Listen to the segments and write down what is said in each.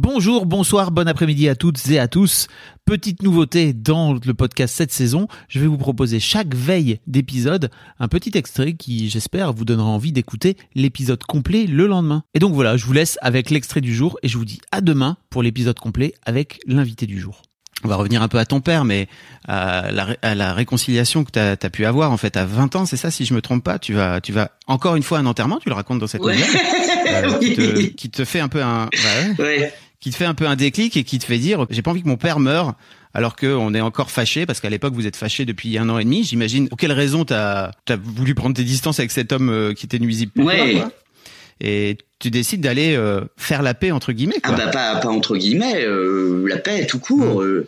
Bonjour, bonsoir, bon après-midi à toutes et à tous. Petite nouveauté dans le podcast cette saison, je vais vous proposer chaque veille d'épisode un petit extrait qui, j'espère, vous donnera envie d'écouter l'épisode complet le lendemain. Et donc voilà, je vous laisse avec l'extrait du jour et je vous dis à demain pour l'épisode complet avec l'invité du jour on va revenir un peu à ton père, mais à la, réconciliation que tu as, pu avoir en fait à 20 ans, c'est ça si je me trompe pas, tu vas tu vas encore une fois à un enterrement, tu le racontes dans cette ouais. euh, qui, te, fait un peu un ouais, qui te fait un peu un déclic et qui te fait dire j'ai pas envie que mon père meure alors qu'on est encore fâché parce qu'à l'époque vous êtes fâché depuis un an et demi, j'imagine. Pour quelle raison t'as as voulu prendre tes distances avec cet homme euh, qui était nuisible pour toi, et tu décides d'aller euh, faire la paix entre guillemets. Quoi. Ah bah pas, pas entre guillemets, euh, la paix tout court. Mmh.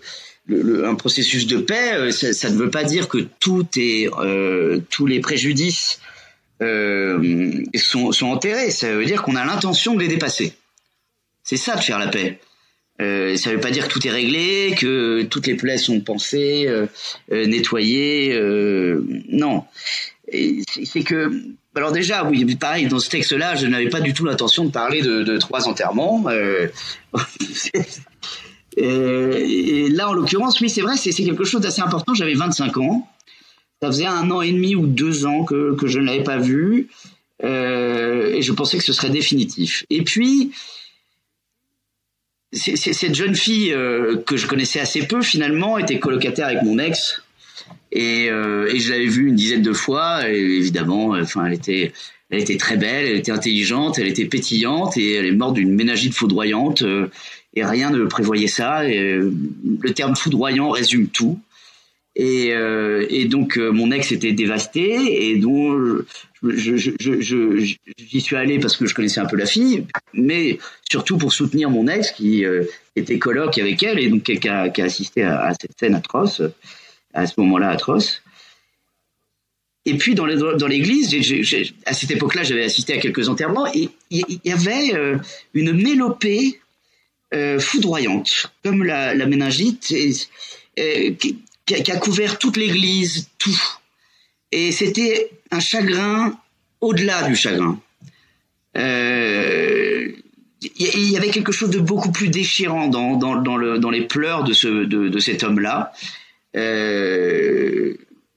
Euh, un processus de paix, ça, ça, ne veut pas dire que tout est, tous les préjudices sont, sont enterrés. Ça veut dire qu'on a l'intention de les dépasser. C'est ça de faire la paix. Euh, ça ne veut pas dire que tout est réglé, que toutes les plaies sont pensées, euh, nettoyées. Euh, non. C'est que alors déjà, oui, pareil, dans ce texte-là, je n'avais pas du tout l'intention de parler de, trois enterrements. Euh, et là, en l'occurrence, oui, c'est vrai, c'est quelque chose d'assez important. J'avais 25 ans. Ça faisait un an et demi ou deux ans que, que je ne l'avais pas vu. Euh, et je pensais que ce serait définitif. Et puis, cette jeune fille euh, que je connaissais assez peu, finalement, était colocataire avec mon ex et, euh, et je l'avais vue une dizaine de fois. Et évidemment, enfin, elle était, elle était très belle, elle était intelligente, elle était pétillante et elle est morte d'une ménagite foudroyante. Euh, et rien ne prévoyait ça. Et, euh, le terme foudroyant résume tout. Et, euh, et donc mon ex était dévasté et donc je, j'y suis allé parce que je connaissais un peu la fille, mais surtout pour soutenir mon ex qui était coloc avec elle et donc qui a, qui a assisté à, cette scène atroce à ce moment-là atroce. Et puis dans l'église, à cette époque-là, j'avais assisté à quelques enterrements et il y, avait euh, une mélopée euh, foudroyante, comme la, méningite, et, qui, a couvert toute l'église, tout. Et c'était un chagrin au-delà du chagrin. Euh, il y avait quelque chose de beaucoup plus déchirant dans, dans, le, dans les pleurs de, ce, de, de cet homme-là. Euh,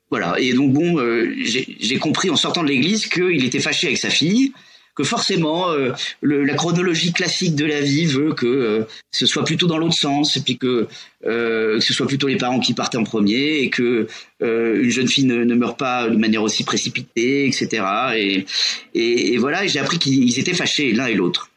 voilà. Et donc bon, euh, j'ai compris en sortant de l'église qu'il était fâché avec sa fille, que forcément euh, le, la chronologie classique de la vie veut que ce soit plutôt dans l'autre sens, et puis que, que ce soit plutôt les parents qui partent en premier, et que une jeune fille ne, ne, meurt pas de manière aussi précipitée, etc. Et, et, et voilà, j'ai appris qu'ils étaient fâchés l'un et l'autre.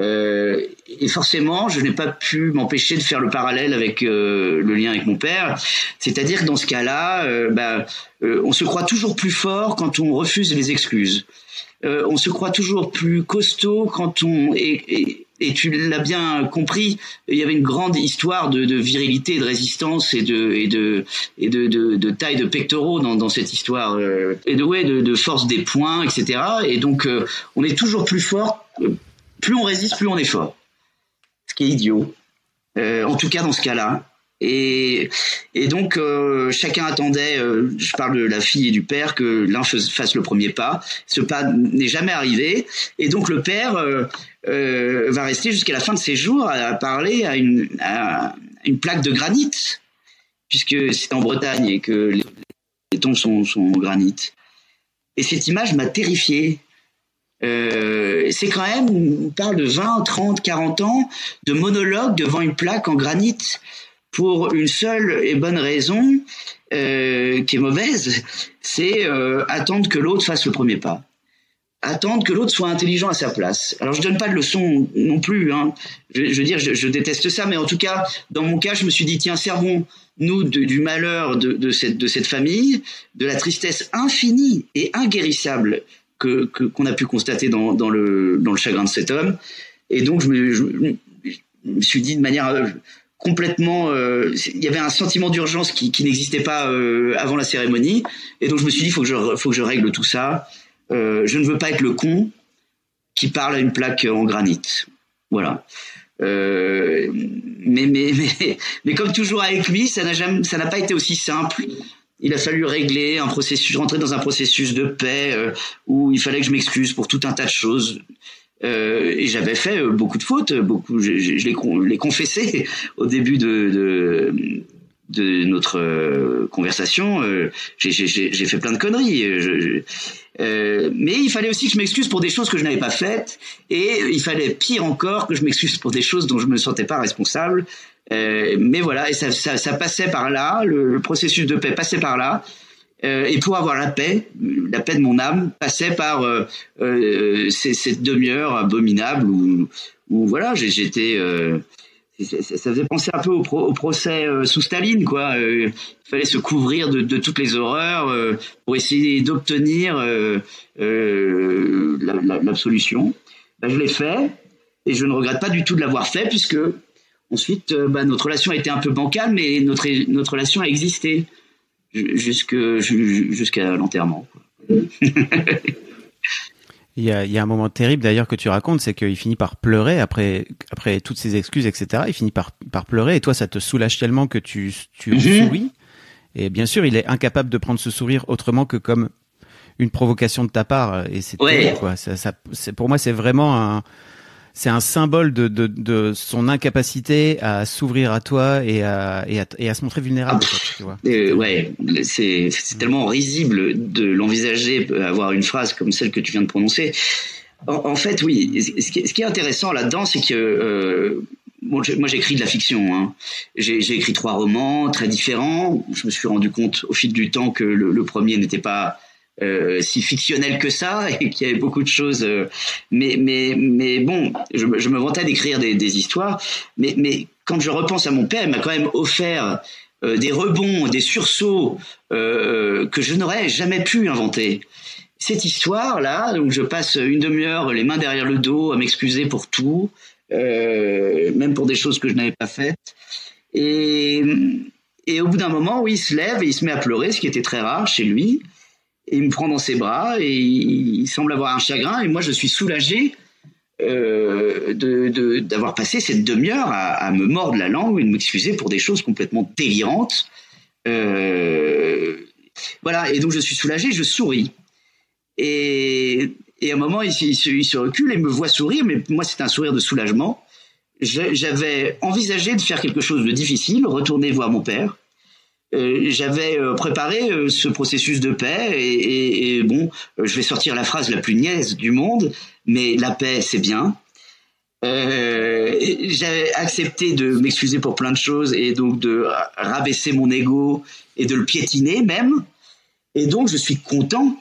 Euh, et forcément, je n'ai pas pu m'empêcher de faire le parallèle avec euh, le lien avec mon père. C'est-à-dire que dans ce cas-là, euh, bah, on se croit toujours plus fort quand on refuse les excuses. on se croit toujours plus costaud quand on... Et, tu l'as bien compris, il y avait une grande histoire de, virilité, de résistance et de taille de pectoraux dans, cette histoire et de force des poings, etc. Et donc on est toujours plus fort plus on résiste, plus on est fort. Ce qui est idiot. Euh, en tout cas dans ce cas-là. Et, donc euh, chacun attendait, euh, je parle de la fille et du père, que l'un fasse le premier pas. Ce pas n'est jamais arrivé. Et donc le père va rester jusqu'à la fin de ses jours à, parler à une, à une plaque de granit, puisque c'est en Bretagne et que les, les tombes sont, sont en granit. Et cette image m'a terrifié euh, c'est quand même, on parle de 20, 30, 40 ans de monologue devant une plaque en granit pour une seule et bonne raison euh, qui est mauvaise, c'est euh, attendre que l'autre fasse le premier pas. Attendre que l'autre soit intelligent à sa place. Alors je donne pas de leçon non plus. Hein. Je, veux dire, je, déteste ça, mais en tout cas, dans mon cas, je me suis dit tiens, servons nous du malheur de cette famille, de la tristesse infinie et inguérissable que qu'on a pu constater dans, dans le dans le chagrin de cet homme. Et donc je me, je, me suis dit de manière euh, complètement euh, il y avait un sentiment d'urgence qui, qui n'existait pas euh, avant la cérémonie et donc je me suis dit faut que je faut que je règle tout ça je ne veux pas être le con qui parle à une plaque en granit voilà mais, mais, mais, mais comme toujours avec lui, ça n'a pas été aussi simple. Il a fallu régler un processus, rentrer dans un processus de paix euh, où il fallait que je m'excuse pour tout un tas de choses. Euh, et j'avais fait euh, beaucoup de fautes, beaucoup, je, je, je au début de, notre euh, conversation. J'ai fait plein de conneries. Mais il fallait aussi que je m'excuse pour des choses que je n'avais pas faites, et il fallait pire encore que je m'excuse pour des choses dont je me sentais pas responsable. Euh, mais voilà, et ça, ça, ça, passait par là, le, le, processus de paix passait par là. Euh, et pour avoir la paix, la paix de mon âme passait par euh, euh, cette demi-heure abominable où, où voilà, j'étais ça, faisait penser un peu au, pro, au procès euh, sous Staline, quoi. Euh, il fallait se couvrir de, de toutes les horreurs euh, pour essayer d'obtenir l'absolution. Ben, je l'ai fait et je ne regrette pas du tout de l'avoir fait puisque ensuite ben, notre relation a été un peu bancale, mais notre notre relation a existé jusqu'à l'enterrement. Il y, a, il y a un moment terrible d'ailleurs que tu racontes, c'est qu'il finit par pleurer après après toutes ces excuses, etc. Il finit par par pleurer et toi ça te soulage tellement que tu tu mmh. souris. Et bien sûr, il est incapable de prendre ce sourire autrement que comme une provocation de ta part. Et c'est ouais. quoi. Ça, ça pour moi, c'est vraiment un c'est un symbole de, de, de, son incapacité à s'ouvrir à toi et à, et à, et à se montrer vulnérable. Ah, tu vois. Euh, ouais, c'est tellement risible de l'envisager, avoir une phrase comme celle que tu viens de prononcer. En, en fait, oui. Ce qui, ce qui est intéressant là-dedans, c'est que euh, Bon, moi j'écris de la fiction. Hein. J'ai écrit trois romans très différents. Je me suis rendu compte au fil du temps que le, le premier n'était pas euh, si fictionnel que ça et qu'il y avait beaucoup de choses. Euh, mais, mais, mais bon, je, me vantais d'écrire des, histoires. Mais, mais quand je repense à mon père, il m'a quand même offert euh, des rebonds, des sursauts que je n'aurais jamais pu inventer. Cette histoire-là, où je passe une demi-heure les mains derrière le dos à m'excuser pour tout, même pour des choses que je n'avais pas faites. Et, et au bout d'un moment, oui, il se lève et il se met à pleurer, ce qui était très rare chez lui il me prend dans ses bras et il semble avoir un chagrin et moi je suis soulagé euh, d'avoir passé cette demi-heure à, me mordre la langue et de m'excuser pour des choses complètement délirantes. Euh, voilà, et donc je suis soulagé, je souris. Et, et à un moment, il, il, il, se recule et me voit sourire, mais moi c'est un sourire de soulagement. J'avais envisagé de faire quelque chose de difficile, retourner voir mon père, euh, j'avais euh, préparé euh, ce processus de paix et, bon, je vais sortir la phrase la plus niaise du monde, mais la paix c'est bien. j'avais accepté de m'excuser pour plein de choses et donc de rabaisser mon ego et de le piétiner même. Et donc je suis content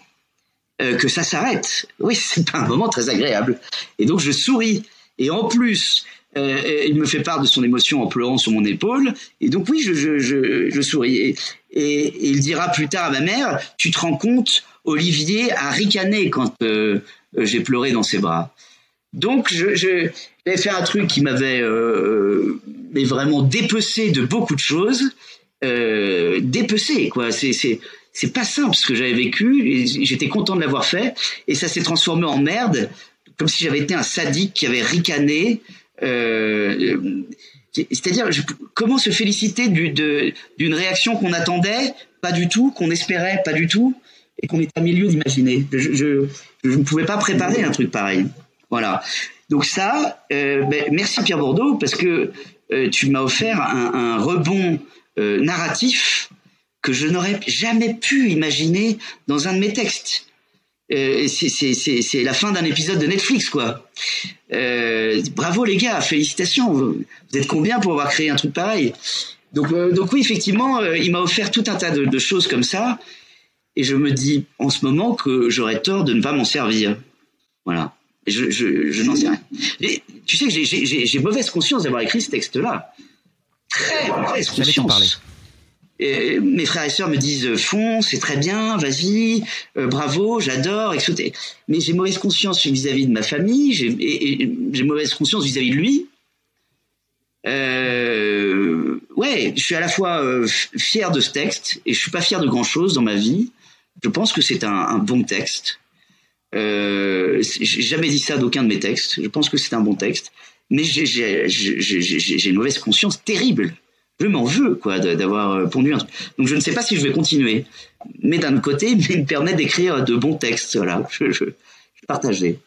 que ça s'arrête. Oui, c'est pas un moment très agréable. Et donc je souris. Et en plus, euh, il me fait part de son émotion en pleurant sur mon épaule. Et donc oui, je, souris. Et, il dira plus tard à ma mère, tu te rends compte, Olivier a ricané quand euh, j'ai pleuré dans ses bras. Donc je, je j'avais fait un truc qui m'avait euh, vraiment dépecé de beaucoup de choses. Euh, dépecé quoi. C'est c'est c'est pas simple ce que j'avais vécu. J'étais content de l'avoir fait et ça s'est transformé en merde, comme si j'avais été un sadique qui avait ricané euh, c'est-à-dire, comment se féliciter d'une réaction qu'on attendait, pas du tout, qu'on espérait, pas du tout, et qu'on est à milieu d'imaginer. Je, ne pouvais pas préparer un truc pareil. Voilà. Donc ça, euh, ben, merci Pierre Bordeaux, parce que euh, tu m'as offert un, un rebond euh, narratif que je n'aurais jamais pu imaginer dans un de mes textes. Euh, c'est la fin d'un épisode de Netflix, quoi. Euh, bravo les gars, félicitations. Vous, êtes combien pour avoir créé un truc pareil? Donc, euh, donc oui, effectivement, il m'a offert tout un tas de, de, choses comme ça, et je me dis en ce moment que j'aurais tort de ne pas m'en servir. Voilà. Et je, je, je n'en sais rien. Et, tu sais que j'ai mauvaise conscience d'avoir écrit ce texte-là. Très mauvaise conscience. Mes frères et sœurs me disent fonce, c'est très bien, vas-y, bravo, j'adore, etc. Mais j'ai mauvaise conscience vis-à-vis de ma famille, j'ai mauvaise conscience vis-à-vis de lui. ouais, je suis à la fois fier de ce texte et je suis pas fier de grand chose dans ma vie. Je pense que c'est un, un, bon texte. Euh, j'ai jamais dit ça d'aucun de mes textes. Je pense que c'est un bon texte, mais j'ai une mauvaise conscience terrible. Je m'en veux quoi d'avoir euh, pondu un truc. Donc je ne sais pas si je vais continuer, mais d'un côté, il me permet d'écrire de bons textes. Voilà, je, je, je partageais.